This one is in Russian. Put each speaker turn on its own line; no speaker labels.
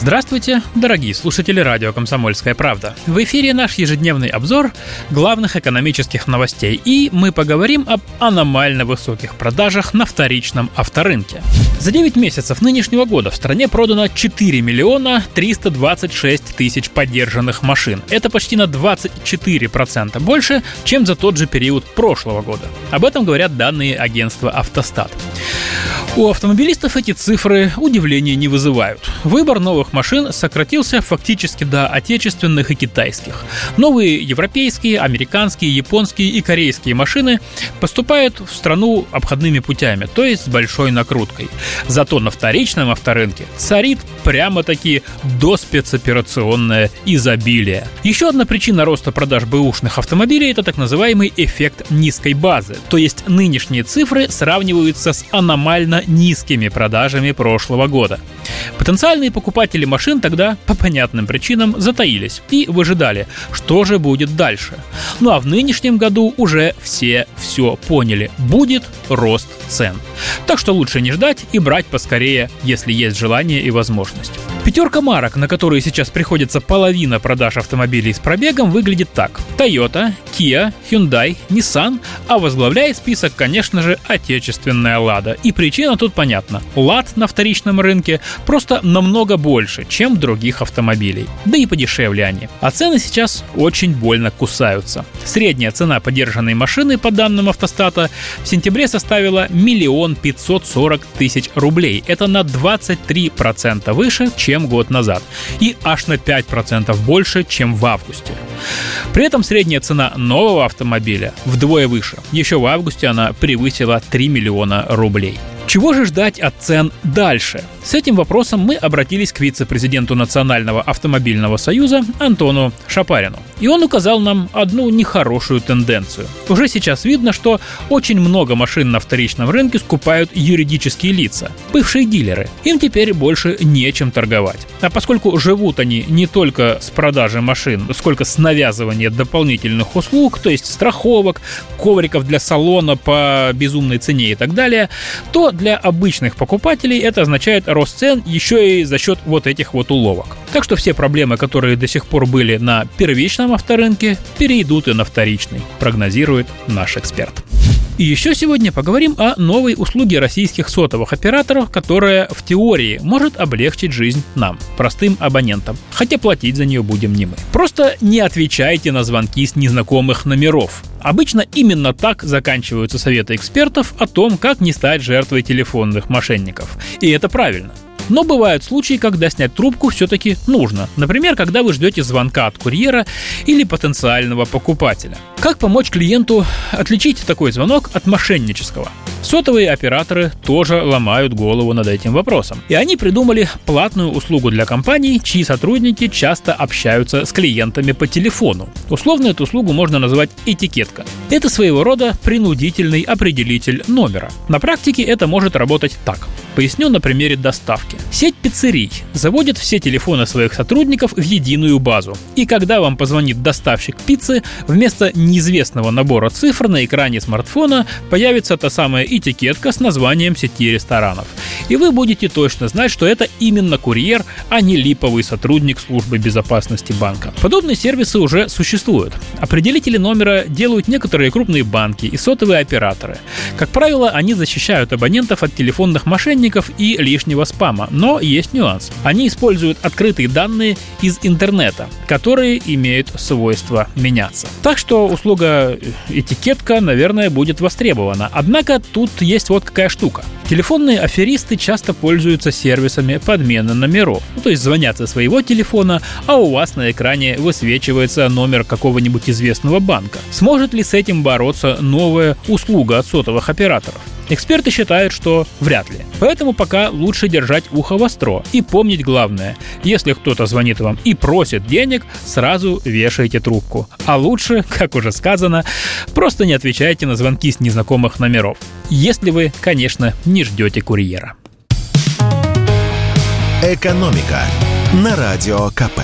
Здравствуйте, дорогие слушатели радио «Комсомольская правда». В эфире наш ежедневный обзор главных экономических новостей, и мы поговорим об аномально высоких продажах на вторичном авторынке. За 9 месяцев нынешнего года в стране продано 4 миллиона 326 тысяч поддержанных машин. Это почти на 24% больше, чем за тот же период прошлого года. Об этом говорят данные агентства «Автостат». У автомобилистов эти цифры удивления не вызывают. Выбор новых машин сократился фактически до отечественных и китайских. Новые европейские, американские, японские и корейские машины поступают в страну обходными путями, то есть с большой накруткой. Зато на вторичном авторынке царит прямо-таки доспецоперационное изобилие. Еще одна причина роста продаж бэушных автомобилей – это так называемый эффект низкой базы, то есть нынешние цифры сравниваются с аномально низкими продажами прошлого года. Потенциальные покупатели машин тогда по понятным причинам затаились и выжидали, что же будет дальше. Ну а в нынешнем году уже все все поняли. Будет рост цен. Так что лучше не ждать и брать поскорее, если есть желание и возможность. Пятерка марок, на которые сейчас приходится половина продаж автомобилей с пробегом, выглядит так. Toyota, Kia, Hyundai, Nissan, а возглавляет список, конечно же, отечественная Lada. И причина тут понятна. Лад на вторичном рынке просто намного больше, чем других автомобилей. Да и подешевле они. А цены сейчас очень больно кусаются. Средняя цена подержанной машины, по данным автостата, в сентябре составила миллион пятьсот сорок тысяч рублей. Это на 23% выше, чем год назад, и аж на 5% больше, чем в августе. При этом средняя цена нового автомобиля вдвое выше. Еще в августе она превысила 3 миллиона рублей. Чего же ждать от цен дальше? С этим вопросом мы обратились к вице-президенту Национального автомобильного союза Антону Шапарину. И он указал нам одну нехорошую тенденцию. Уже сейчас видно, что очень много машин на вторичном рынке скупают юридические лица, бывшие дилеры. Им теперь больше нечем торговать. А поскольку живут они не только с продажи машин, сколько с навязывания дополнительных услуг, то есть страховок, ковриков для салона по безумной цене и так далее, то для обычных покупателей это означает рост цен еще и за счет вот этих вот уловок. Так что все проблемы, которые до сих пор были на первичном авторынке, перейдут и на вторичный, прогнозирует наш эксперт. И еще сегодня поговорим о новой услуге российских сотовых операторов, которая в теории может облегчить жизнь нам, простым абонентам, хотя платить за нее будем не мы. Просто не отвечайте на звонки с незнакомых номеров. Обычно именно так заканчиваются советы экспертов о том, как не стать жертвой телефонных мошенников. И это правильно. Но бывают случаи, когда снять трубку все-таки нужно. Например, когда вы ждете звонка от курьера или потенциального покупателя. Как помочь клиенту отличить такой звонок от мошеннического? Сотовые операторы тоже ломают голову над этим вопросом. И они придумали платную услугу для компаний, чьи сотрудники часто общаются с клиентами по телефону. Условно эту услугу можно назвать этикетка. Это своего рода принудительный определитель номера. На практике это может работать так. Поясню на примере доставки. Сеть пиццерий заводит все телефоны своих сотрудников в единую базу. И когда вам позвонит доставщик пиццы, вместо неизвестного набора цифр на экране смартфона появится та самая этикетка с названием сети ресторанов. И вы будете точно знать, что это именно курьер, а не липовый сотрудник службы безопасности банка. Подобные сервисы уже существуют. Определители номера делают некоторые крупные банки и сотовые операторы. Как правило, они защищают абонентов от телефонных мошенников и лишнего спама, но есть нюанс. Они используют открытые данные из интернета, которые имеют свойство меняться. Так что услуга этикетка, наверное, будет востребована. Однако тут есть вот какая штука. Телефонные аферисты часто пользуются сервисами подмены номеров. Ну, то есть звонят со своего телефона, а у вас на экране высвечивается номер какого-нибудь известного банка. Сможет ли с этим бороться новая услуга от сотовых операторов? Эксперты считают, что вряд ли. Поэтому пока лучше держать ухо востро и помнить главное. Если кто-то звонит вам и просит денег, сразу вешайте трубку. А лучше, как уже сказано, просто не отвечайте на звонки с незнакомых номеров. Если вы, конечно, не ждете курьера.
«Экономика» на Радио КП.